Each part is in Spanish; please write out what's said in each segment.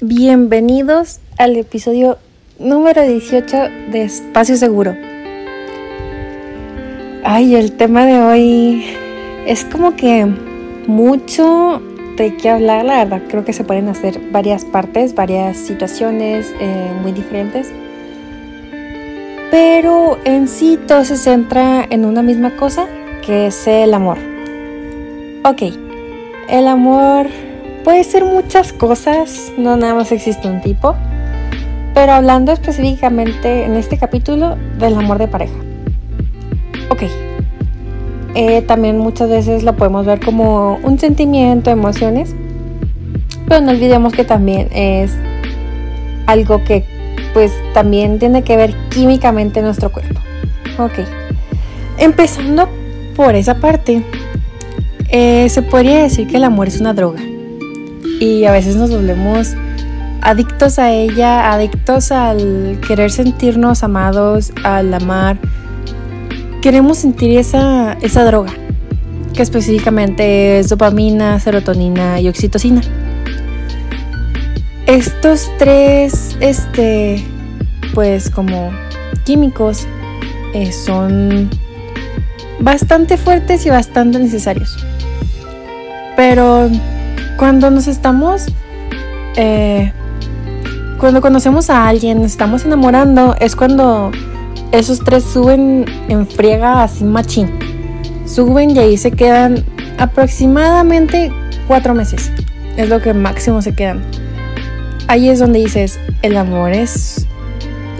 Bienvenidos al episodio número 18 de Espacio Seguro. Ay, el tema de hoy es como que mucho de qué hablar, la verdad creo que se pueden hacer varias partes, varias situaciones eh, muy diferentes. Pero en sí todo se centra en una misma cosa, que es el amor. Ok, el amor puede ser muchas cosas, no nada más existe un tipo, pero hablando específicamente en este capítulo del amor de pareja. Ok, eh, también muchas veces lo podemos ver como un sentimiento, emociones, pero no olvidemos que también es algo que pues también tiene que ver químicamente en nuestro cuerpo. Ok, empezando por esa parte, eh, se podría decir que el amor es una droga y a veces nos volvemos adictos a ella, adictos al querer sentirnos amados, al amar. Queremos sentir esa, esa droga, que específicamente es dopamina, serotonina y oxitocina. Estos tres, este, pues como químicos, eh, son bastante fuertes y bastante necesarios. Pero cuando nos estamos, eh, cuando conocemos a alguien, nos estamos enamorando, es cuando esos tres suben en friega así machín. Suben y ahí se quedan aproximadamente cuatro meses. Es lo que máximo se quedan. Ahí es donde dices, el amor es,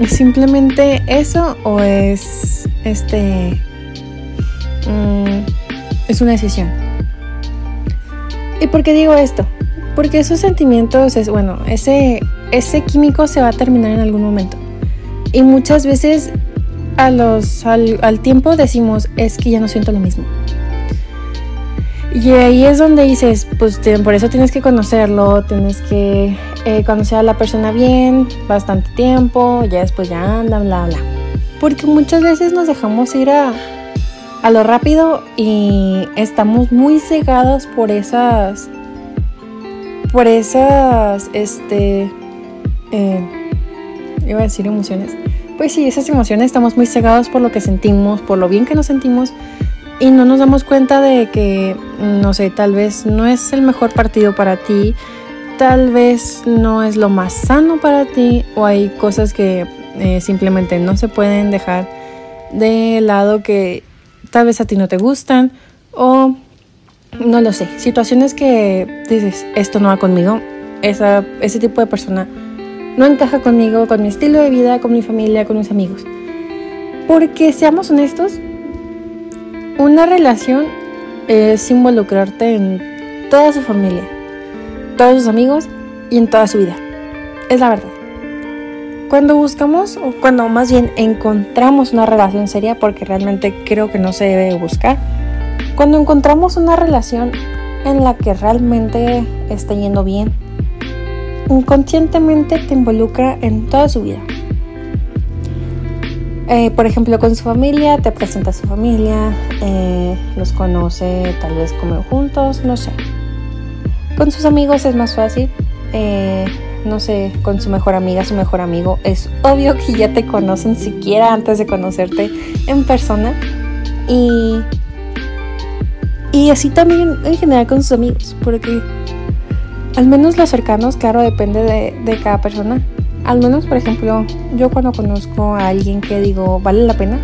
¿es simplemente eso o es este mm, es una decisión. ¿Y por qué digo esto? Porque esos sentimientos, es, bueno, ese, ese químico se va a terminar en algún momento. Y muchas veces a los, al, tiempo decimos, es que ya no siento lo mismo. Y ahí es donde dices, pues por eso tienes que conocerlo, tienes que eh, conocer a la persona bien, bastante tiempo, ya después ya anda, bla, bla. Porque muchas veces nos dejamos ir a, a lo rápido y estamos muy cegados por esas por esas este eh, iba a decir emociones. Pues sí esas emociones estamos muy cegados por lo que sentimos por lo bien que nos sentimos y no nos damos cuenta de que no sé tal vez no es el mejor partido para ti tal vez no es lo más sano para ti o hay cosas que eh, simplemente no se pueden dejar de lado que tal vez a ti no te gustan o no lo sé, situaciones que dices, esto no va conmigo, Esa, ese tipo de persona no encaja conmigo, con mi estilo de vida, con mi familia, con mis amigos. Porque seamos honestos, una relación es involucrarte en toda su familia, todos sus amigos y en toda su vida. Es la verdad. Cuando buscamos, o cuando más bien encontramos una relación seria, porque realmente creo que no se debe buscar, cuando encontramos una relación en la que realmente está yendo bien, inconscientemente te involucra en toda su vida. Eh, por ejemplo, con su familia, te presenta a su familia, eh, los conoce, tal vez comen juntos, no sé. Con sus amigos es más fácil. Eh, no sé, con su mejor amiga, su mejor amigo, es obvio que ya te conocen siquiera antes de conocerte en persona. Y, y así también en general con sus amigos, porque al menos los cercanos, claro, depende de, de cada persona. Al menos, por ejemplo, yo cuando conozco a alguien que digo, vale la pena,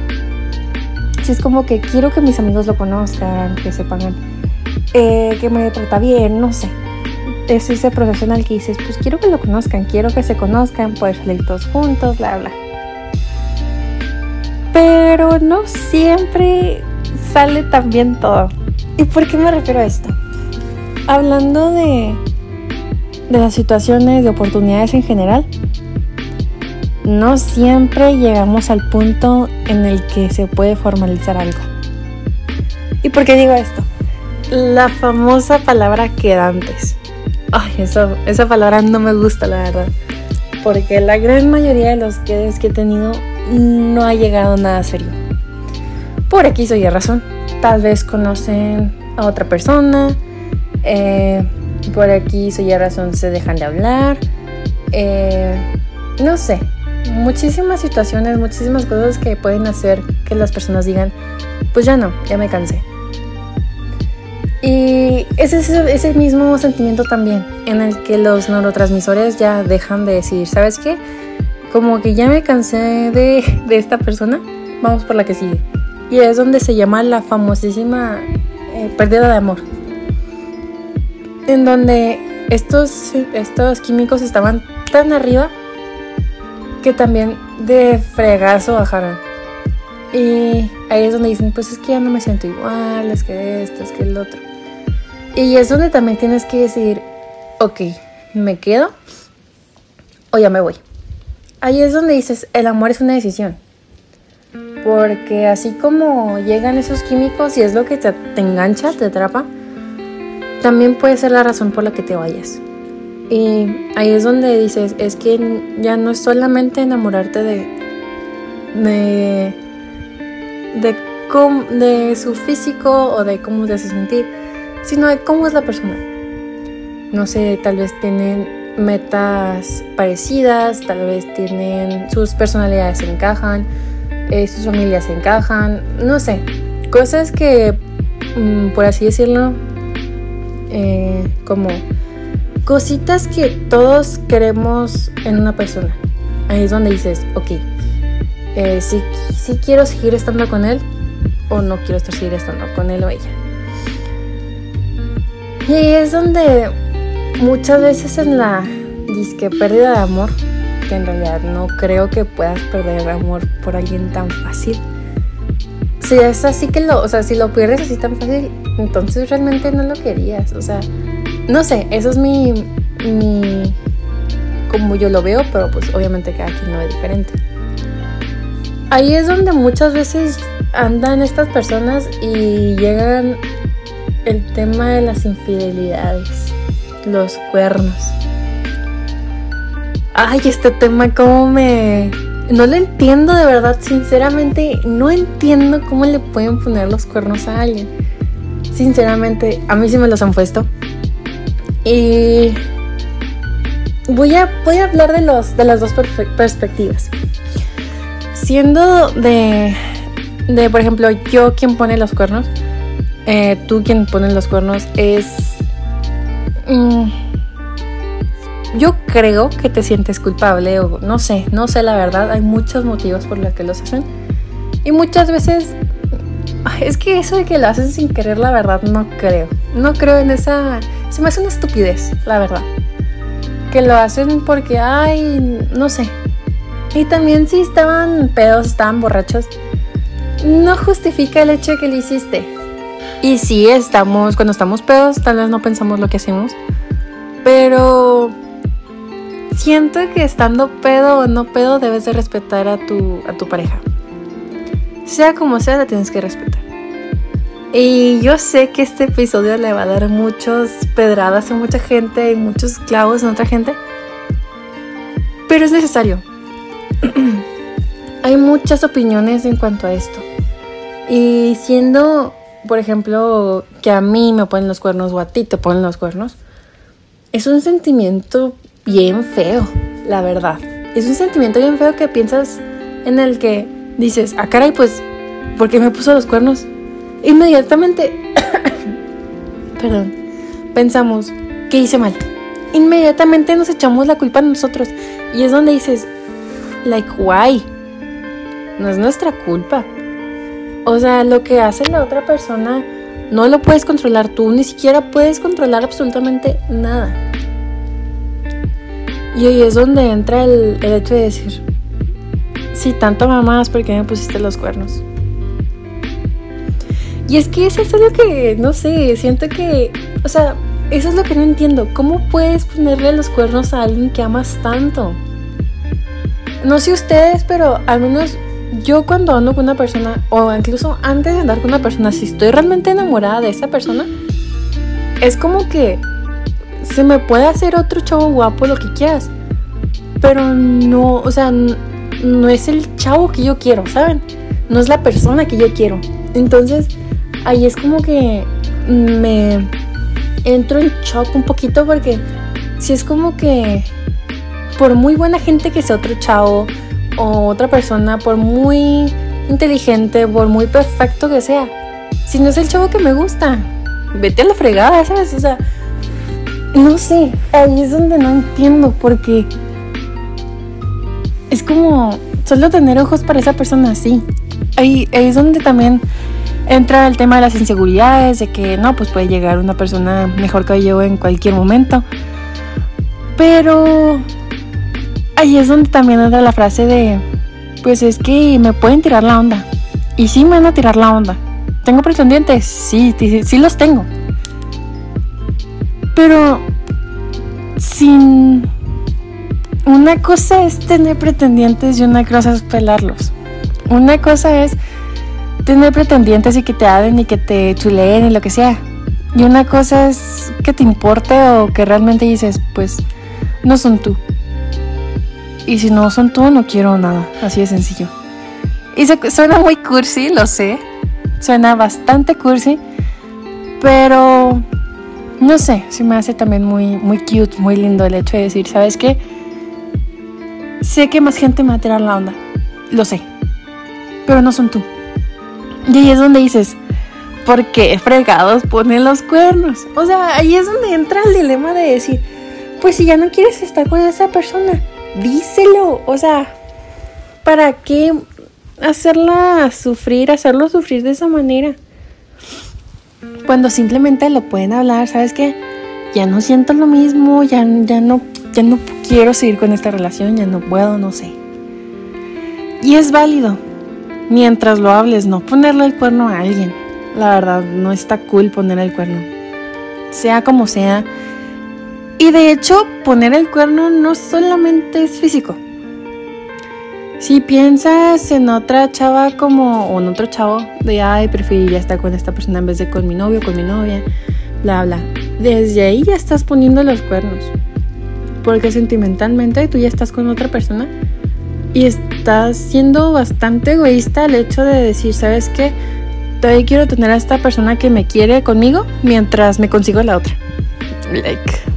si es como que quiero que mis amigos lo conozcan, que sepan eh, que me trata bien, no sé es ese proceso en el que dices, pues quiero que lo conozcan, quiero que se conozcan, poder salir todos juntos, bla, bla. Pero no siempre sale tan bien todo. ¿Y por qué me refiero a esto? Hablando de, de las situaciones, de oportunidades en general, no siempre llegamos al punto en el que se puede formalizar algo. ¿Y por qué digo esto? La famosa palabra quedantes. Ay, esa, esa palabra no me gusta, la verdad. Porque la gran mayoría de los quedes que he tenido no ha llegado nada serio. Por aquí soy de razón. Tal vez conocen a otra persona. Eh, por aquí soy de razón se dejan de hablar. eh, no sé, muchísimas situaciones, muchísimas cosas que pueden hacer que las personas digan, pues ya no, ya me cansé. Y ese es ese mismo sentimiento también, en el que los neurotransmisores ya dejan de decir, ¿sabes qué? Como que ya me cansé de, de esta persona, vamos por la que sigue. Y es donde se llama la famosísima eh, pérdida de amor. En donde estos, estos químicos estaban tan arriba que también de fregazo bajaron. Y ahí es donde dicen, pues es que ya no me siento igual, es que esto, es que el otro. Y es donde también tienes que decir, ok, ¿me quedo o ya me voy? Ahí es donde dices, el amor es una decisión. Porque así como llegan esos químicos y es lo que te, engancha, te atrapa, también puede ser la razón por la que te vayas. Y ahí es donde dices, es que ya no es solamente enamorarte de, de, de, de su físico o de cómo te hace sentir, sino de cómo es la persona. No sé, tal vez tienen metas parecidas, tal vez tienen sus personalidades se encajan, eh, sus familias se encajan, no sé, cosas que, mm, por así decirlo, eh, como cositas que todos queremos en una persona. Ahí es donde dices, ok, eh, si, si, quiero seguir estando con él o no quiero seguir estando con él o ella. Y es donde muchas veces en la disque pérdida de amor, que en realidad no creo que puedas perder amor por alguien tan fácil. Si es así que lo, o sea, si lo pierdes así tan fácil, entonces realmente no lo querías, o sea, no sé, eso es mi, mi, como yo lo veo, pero pues obviamente cada quien lo ve diferente. Ahí es donde muchas veces andan estas personas y llegan el tema de las infidelidades, los cuernos. Ay, este tema como me... No lo entiendo de verdad, sinceramente, no entiendo cómo le pueden poner los cuernos a alguien. Sinceramente, a mí sí me los han puesto. Y voy a, voy a hablar de, los, de las dos perspectivas. Siendo de, de, por ejemplo, yo quien pone los cuernos, eh, tú quien pone los cuernos, es... Mm, yo creo que te sientes culpable o no sé, no sé la verdad, hay muchos motivos por los que los hacen. Y muchas veces es que eso de que lo hacen sin querer, la verdad, no creo. No creo en esa... Se me hace una estupidez, la verdad. Que lo hacen porque, ay, no sé. Y también si estaban pedos, estaban borrachos, no justifica el hecho de que lo hiciste. Y si estamos, cuando estamos pedos, tal vez no pensamos lo que hacemos. Pero siento que estando pedo o no pedo, debes de respetar a tu, a tu pareja. Sea como sea, la tienes que respetar. Y yo sé que este episodio le va a dar muchas pedradas a mucha gente y muchos clavos a otra gente. Pero es necesario. Hay muchas opiniones en cuanto a esto. Y siendo, por ejemplo, que a mí me ponen los cuernos o a ti te ponen los cuernos, es un sentimiento bien feo, la verdad. Es un sentimiento bien feo que piensas en el que dices, ah, caray, pues, ¿por qué me puso los cuernos? Inmediatamente, perdón, pensamos, ¿qué hice mal? Inmediatamente nos echamos la culpa a nosotros. Y es donde dices, like, why? No es nuestra culpa. O sea, lo que hace la otra persona no lo puedes controlar tú, ni siquiera puedes controlar absolutamente nada. Y ahí es donde entra el, hecho de decir, si tanto mamás, ¿por qué me pusiste los cuernos? Y es que eso es lo que, no sé, siento que, o sea, eso es lo que no entiendo. ¿Cómo puedes ponerle los cuernos a alguien que amas tanto? No sé ustedes, pero al menos yo cuando ando con una persona, o incluso antes de andar con una persona, si estoy realmente enamorada de esa persona, es como que se me puede hacer otro chavo guapo lo que quieras. Pero no, o sea, no es el chavo que yo quiero, ¿saben? No es la persona que yo quiero. Entonces, ahí es como que me entro en shock un poquito porque si es como que, por muy buena gente que sea otro chavo o otra persona, por muy inteligente, por muy perfecto que sea, si no es el chavo que me gusta, vete a la fregada, ¿sabes? O sea, no sé, ahí es donde no entiendo porque es como solo tener ojos para esa persona así. Ahí, ahí es donde también entra el tema de las inseguridades, de que no, pues puede llegar una persona mejor que yo en cualquier momento. Pero ahí es donde también entra la frase de, pues es que me pueden tirar la onda. Y sí me van a tirar la onda. ¿Tengo pretendientes? Sí, sí, los tengo. Pero sin... Una cosa es tener pretendientes y una cosa es pelarlos. Una cosa es tener pretendientes y que te hablen y que te chuleen y lo que sea. Y una cosa es que te importe o que realmente dices, pues no son tú. Y si no son tú, no quiero nada. Así de sencillo. Y suena muy cursi, lo sé. Suena bastante cursi. Pero no sé, se me hace también muy, muy cute, muy lindo el hecho de decir, ¿sabes qué? Sé que más gente me va a tirar la onda. Lo sé. Pero no son tú. Y ahí es donde dices, ¿por qué fregados ponen los cuernos? O sea, ahí es donde entra el dilema de decir, pues si ya no quieres estar con esa persona, díselo. O sea, ¿para qué hacerla sufrir, hacerlo sufrir de esa manera? Cuando simplemente lo pueden hablar, ¿sabes qué? Ya no siento lo mismo, ya, ya, no, ya no quiero seguir con esta relación, ya no puedo, no sé. Y es válido, mientras lo hables, no ponerle el cuerno a alguien. La verdad, no está cool poner el cuerno. Sea como sea, y de hecho, poner el cuerno no solamente es físico. Si piensas en otra chava como, o en otro chavo, de ay, preferiría estar con esta persona en vez de con mi novio, con mi novia, bla, bla. Desde ahí ya estás poniendo los cuernos. Porque sentimentalmente tú ya estás con otra persona y estás siendo bastante egoísta al hecho de decir, ¿sabes qué? Todavía quiero tener a esta persona que me quiere conmigo mientras me consigo la otra. Like,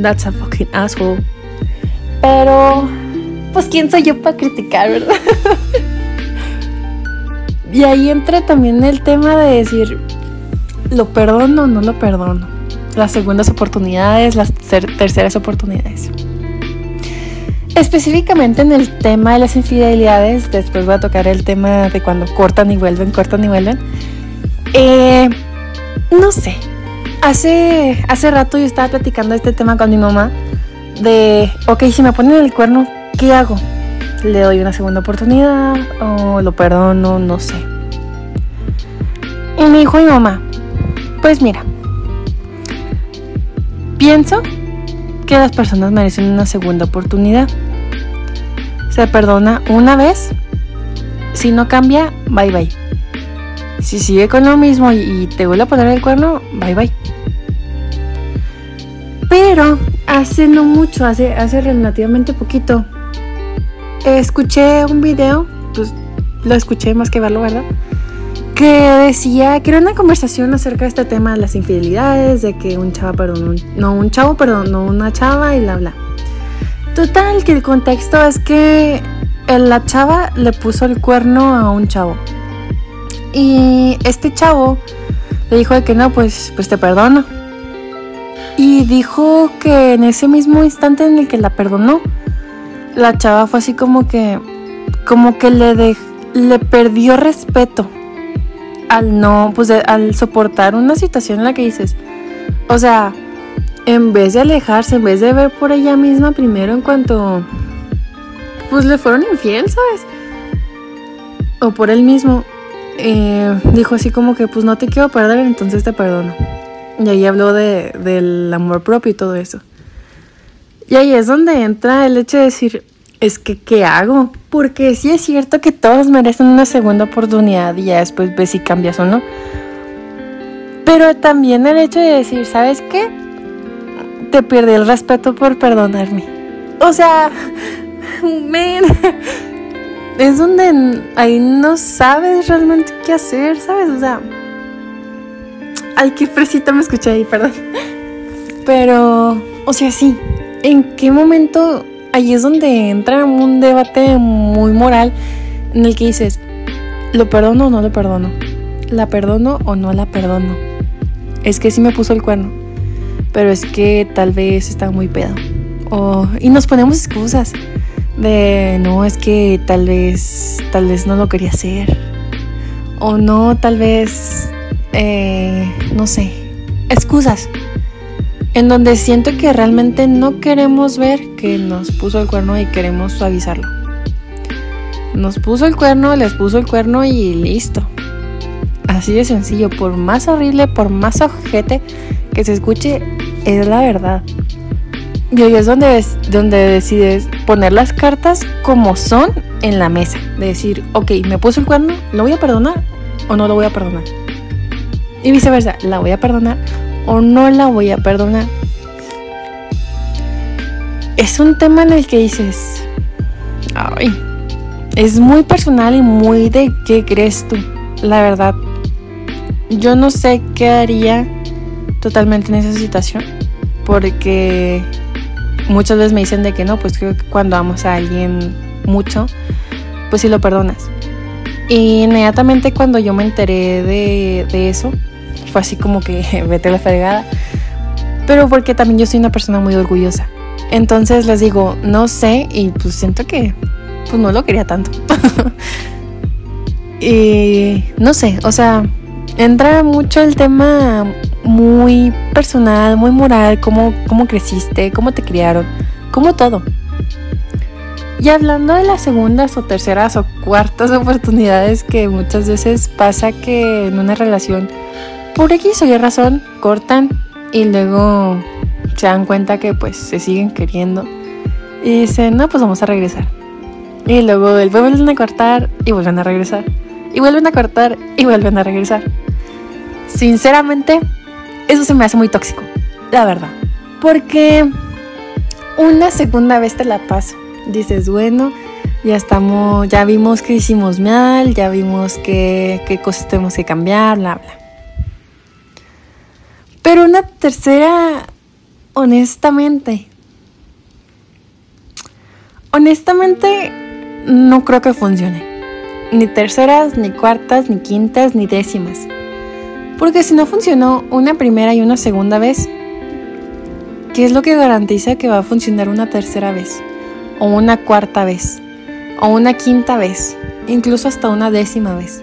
That's a fucking asshole. Pero, pues, ¿quién soy yo para criticar, verdad? y ahí entra también el tema de decir, ¿lo perdono o no lo perdono? Las segundas oportunidades, las terceras oportunidades. Específicamente en el tema de las infidelidades, después voy a tocar el tema de cuando cortan y vuelven, cortan y vuelven. Eh, no sé, Hace, hace rato yo estaba platicando este tema con mi mamá de, ok, si me ponen el cuerno, ¿qué hago? ¿Le doy una segunda oportunidad o lo perdono? No sé. Y me dijo mi mamá, pues mira, pienso que las personas merecen una segunda oportunidad. Se perdona una vez, si no cambia, bye bye. Si sigue con lo mismo y, te vuelve a poner el cuerno, bye bye. Pero hace no mucho, hace, hace relativamente poquito, escuché un video, pues lo escuché más que verlo, ¿verdad? Que decía que era una conversación acerca de este tema de las infidelidades, de que un chavo perdón, no un chavo perdón, no una chava y bla bla. Total, que el contexto es que la chava le puso el cuerno a un chavo. Y este chavo le dijo de que no, pues, pues te perdono. Y dijo que en ese mismo instante en el que la perdonó, la chava fue así como que, como que le, le perdió respeto al no, pues al soportar una situación en la que dices, o sea, en vez de alejarse, en vez de ver por ella misma primero en cuanto, pues le fueron infiel, ¿sabes? O por él mismo, eh, dijo así como que pues no te quiero perder, entonces te perdono. Y ahí habló de, del amor propio y todo eso. Y ahí es donde entra el hecho de decir, es que, ¿qué hago? Porque sí es cierto que todos merecen una segunda oportunidad y ya después ves si cambias o no. Pero también el hecho de decir, ¿sabes qué? Te perdí el respeto por perdonarme. O sea, men, es donde ahí no sabes realmente qué hacer, ¿sabes? O sea, ay, qué fresita me escuché ahí, perdón. Pero, o sea, sí, ¿En qué momento ahí es donde entra un debate muy moral en el que dices, ¿lo perdono o no lo perdono? ¿La perdono o no la perdono? Es que sí me puso el cuerno, pero es que tal vez está muy pedo. y nos ponemos excusas de no, es que tal vez, tal vez no lo quería hacer. O no, tal vez, eh, no sé, excusas en donde siento que realmente no queremos ver que nos puso el cuerno y queremos suavizarlo. Nos puso el cuerno, les puso el cuerno y listo. Así de sencillo, por más horrible, por más ojete que se escuche, es la verdad. Y ahí es donde, donde decides poner las cartas como son en la mesa. De decir, ok, me puso el cuerno, ¿lo voy a perdonar o no lo voy a perdonar? Y viceversa, ¿la voy a perdonar o no la voy a perdonar. Es un tema en el que dices, ay, es muy personal y muy de qué crees tú, la verdad. Yo no sé qué haría totalmente en esa situación, porque muchas veces me dicen de que no, pues creo que cuando amas a alguien mucho, pues sí lo perdonas. Y inmediatamente cuando yo me enteré de, de eso, fue así como que vete la fregada. Pero porque también yo soy una persona muy orgullosa. Entonces les digo, no sé y pues siento que pues no lo quería tanto. y no sé, o sea, entra mucho el tema muy personal, muy moral, cómo, cómo creciste, cómo te criaron, como todo. Y hablando de las segundas o terceras o cuartas oportunidades que muchas veces pasa que en una relación por X o Y razón cortan y luego se dan cuenta que pues se siguen queriendo y dicen, no, pues vamos a regresar. Y luego vuelven a cortar y vuelven a regresar. Y vuelven a cortar y vuelven a regresar. Sinceramente, eso se me hace muy tóxico, la verdad. Porque una segunda vez te la paso. Dices, bueno, ya estamos, ya vimos que hicimos mal, ya vimos qué cosas tenemos que cambiar, bla, bla. Pero una tercera, honestamente, honestamente no creo que funcione. Ni terceras, ni cuartas, ni quintas, ni décimas. Porque si no funcionó una primera y una segunda vez, ¿qué es lo que garantiza que va a funcionar una tercera vez? O una cuarta vez? O una quinta vez? Incluso hasta una décima vez.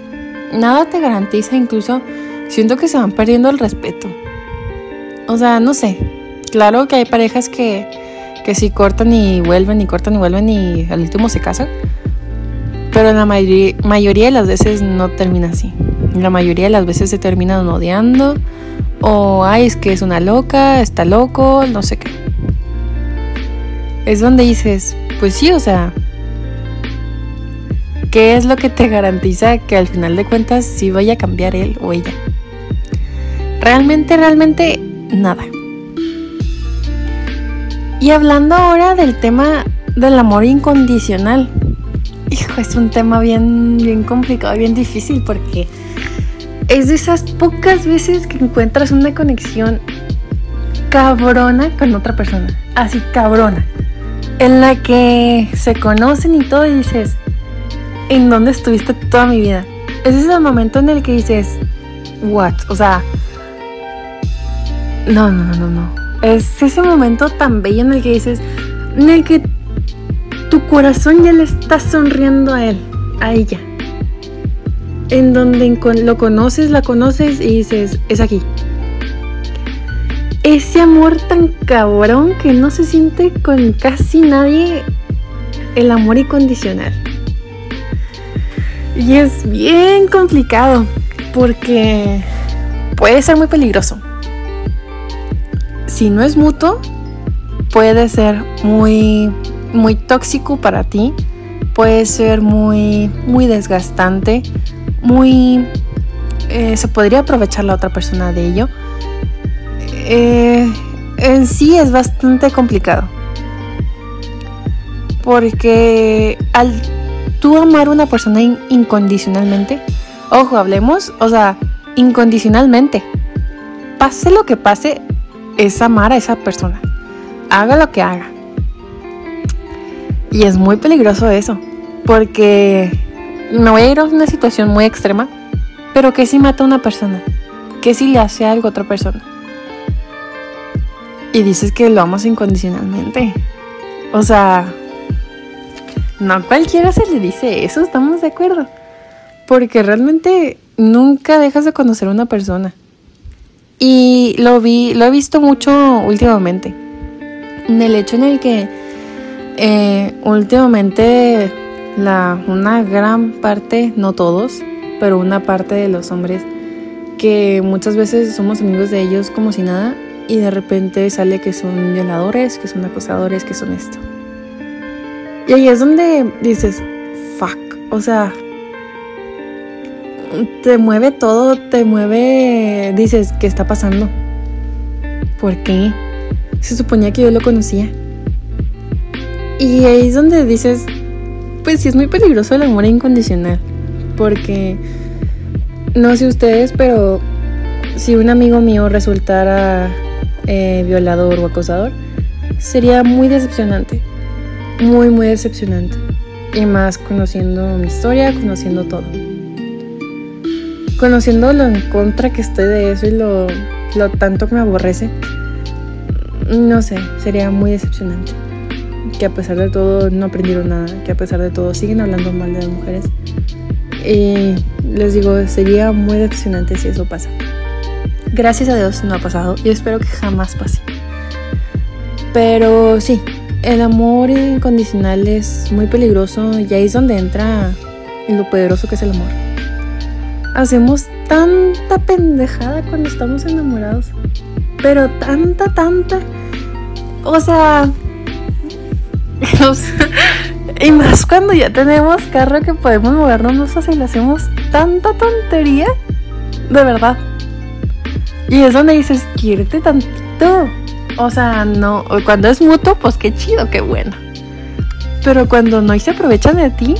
Nada te garantiza, incluso siento que se van perdiendo el respeto. O sea, no sé. Claro que hay parejas que, que sí cortan y vuelven y cortan y vuelven y al último se casan. Pero la mayoría, de las veces no termina así. La mayoría de las veces se terminan odiando. O, ay, es que es una loca, está loco, no sé qué. Es donde dices, pues sí, o sea, ¿qué es lo que te garantiza que al final de cuentas sí vaya a cambiar él o ella? Realmente, realmente nada. Y hablando ahora del tema del amor incondicional. Hijo, es un tema bien, bien complicado, bien difícil porque es de esas pocas veces que encuentras una conexión cabrona con otra persona. Así, cabrona. En la que se conocen y todo y dices, ¿en dónde estuviste toda mi vida? Ese es el momento en el que dices, what? O sea, no, no, no, no, no. Es ese momento tan bello en el que dices, en el que tu corazón ya le está sonriendo a él, a ella. En donde lo conoces, la conoces y dices, es aquí. Ese amor tan cabrón que no se siente con casi nadie, el amor incondicional. Y es bien complicado porque puede ser muy peligroso si no es mutuo, puede ser muy, muy tóxico para ti, puede ser muy, muy desgastante, muy... Eh, se podría aprovechar la otra persona de ello. Eh, en sí es bastante complicado. Porque al tú amar a una persona incondicionalmente, ojo, hablemos, o sea, incondicionalmente, pase lo que pase, es amar a esa persona. haga lo que haga. Y es muy peligroso eso, porque me voy a ir a una situación muy extrema, pero que si mata a una persona, que si le hace algo a otra persona. Y dices que lo amas incondicionalmente. O sea, no cualquiera se le dice eso, estamos de acuerdo. Porque realmente nunca dejas de conocer a una persona. Y lo vi, lo he visto mucho últimamente. En el hecho en el que eh, últimamente la, una gran parte, no todos, pero una parte de los hombres que muchas veces somos amigos de ellos como si nada y de repente sale que son violadores, que son acosadores, que son esto. Y ahí es donde dices, fuck, o sea, te mueve todo, te mueve, dices, ¿qué está pasando? ¿Por qué? Se suponía que yo lo conocía. Y ahí es donde dices, pues sí es muy peligroso el amor incondicional, porque no sé ustedes, pero si un amigo mío resultara eh, violador o acosador, sería muy decepcionante, muy, muy decepcionante. Y más conociendo mi historia, conociendo todo. Conociendo lo en contra que estoy de eso y lo, lo tanto que me aborrece, no sé, sería muy decepcionante que a pesar de todo no aprendieron nada, que a pesar de todo siguen hablando mal de las mujeres. Y les digo, sería muy decepcionante si eso pasa. Gracias a Dios no ha pasado y espero que jamás pase. Pero sí, el amor incondicional es muy peligroso y ahí es donde entra lo poderoso que es el amor. Hacemos tanta pendejada cuando estamos enamorados, pero tanta, tanta. O sea, y más cuando ya tenemos carro que podemos movernos más fácil, hacemos tanta tontería. De verdad. Y es donde dices, quiérete tantito. O sea, no. Cuando es mutuo, pues qué chido, qué bueno. Pero cuando no y se aprovechan de ti.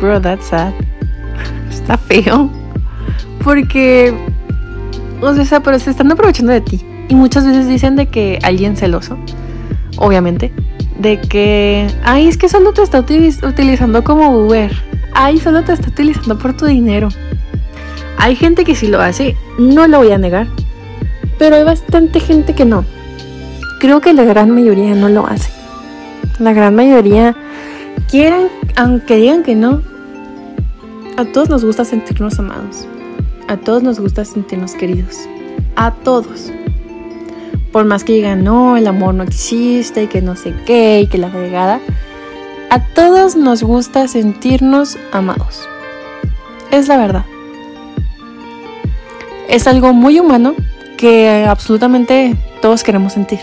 Bro, that's sad. Está feo. Porque. O sea, pero se están aprovechando de ti. Y muchas veces dicen de que alguien celoso obviamente, de que, ay, es que solo te está utilizando como Uber, ay, solo te está utilizando por tu dinero. Hay gente que sí lo hace, no lo voy a negar, pero hay bastante gente que no. Creo que la gran mayoría no lo hace. La gran mayoría quieran, aunque digan que no, a todos nos gusta sentirnos amados. A todos nos gusta sentirnos queridos. A todos por más que digan, no, el amor no existe y que no sé qué y que la fregada, a todos nos gusta sentirnos amados. Es la verdad. Es algo muy humano que absolutamente todos queremos sentir.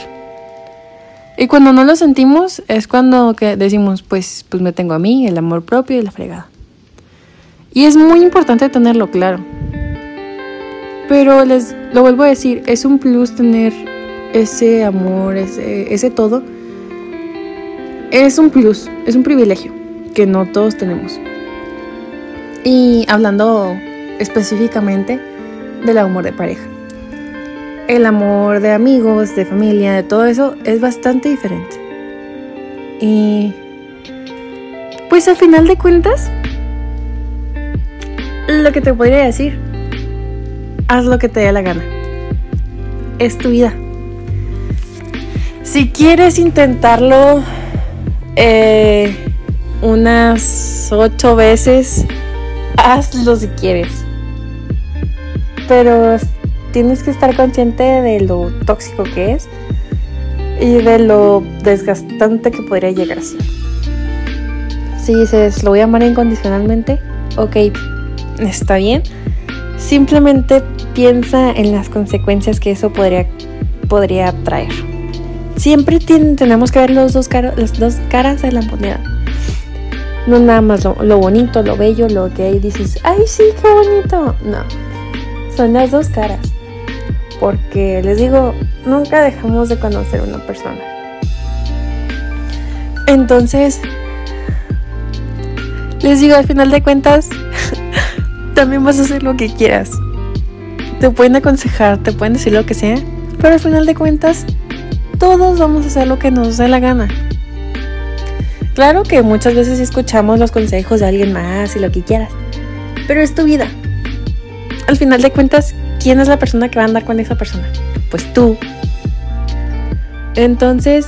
Y cuando no lo sentimos es cuando que decimos, pues, pues me tengo a mí, el amor propio y la fregada. Y es muy importante tenerlo claro. Pero les lo vuelvo a decir, es un plus tener ese amor, ese, ese todo, es un plus, es un privilegio que no todos tenemos. Y hablando específicamente del amor de pareja. El amor de amigos, de familia, de todo eso es bastante diferente. Y pues al final de cuentas, lo que te podría decir, haz lo que te dé la gana. Es tu vida. Si quieres intentarlo eh, unas ocho veces, hazlo si quieres. Pero tienes que estar consciente de lo tóxico que es y de lo desgastante que podría llegar a ser. Si dices, lo voy a amar incondicionalmente, ok, está bien. Simplemente piensa en las consecuencias que eso podría, podría traer siempre tenemos que ver los dos las dos caras de la moneda. No nada más lo, bonito, lo bello, lo que hay dices, ay sí, qué bonito. No, son las dos caras. Porque les digo, nunca dejamos de conocer a una persona. Entonces, les digo, al final de cuentas, también vas a hacer lo que quieras. Te pueden aconsejar, te pueden decir lo que sea, pero al final de cuentas, todos vamos a hacer lo que nos dé la gana. Claro que muchas veces escuchamos los consejos de alguien más y lo que quieras, pero es tu vida. Al final de cuentas, ¿quién es la persona que va a andar con esa persona? Pues tú. Entonces,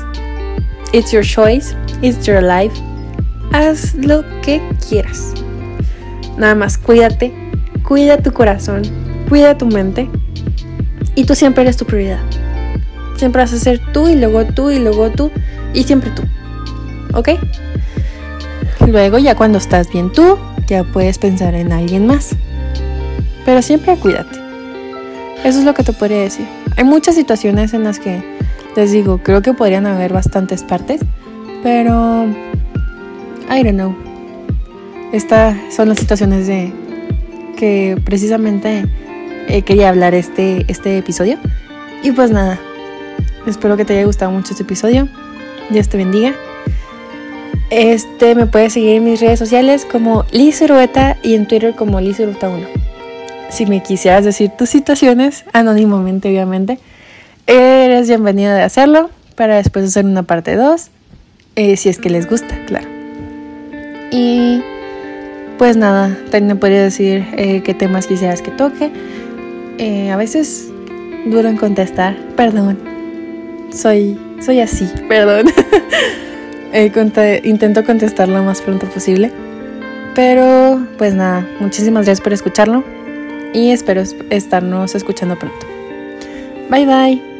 it's your choice, it's your life. Haz lo que quieras. Nada más cuídate, cuida tu corazón, cuida tu mente y tú siempre eres tu prioridad. Siempre vas a ser tú y luego tú y luego tú y siempre tú. ¿Ok? Luego ya cuando estás bien tú, ya puedes pensar en alguien más. Pero siempre cuídate. Eso es lo que te podría decir. Hay muchas situaciones en las que, les digo, creo que podrían haber bastantes partes, pero... I don't know. Estas son las situaciones de que precisamente eh, quería hablar este, este episodio. Y pues nada, espero que te haya gustado mucho este episodio. Dios te bendiga. Este me puedes seguir en mis redes sociales como Liz y en Twitter como Liz 1. Si me quisieras decir tus situaciones, anónimamente obviamente, eres bienvenida de hacerlo para después hacer una parte 2, eh, si es que les gusta, claro. Y pues nada, también me podría decir eh, qué temas quisieras que toque. Eh, a veces duro en contestar, perdón. Soy, soy así, perdón. intento contestar lo más pronto posible. Pero pues nada, muchísimas gracias por escucharlo y espero estarnos escuchando pronto. Bye bye.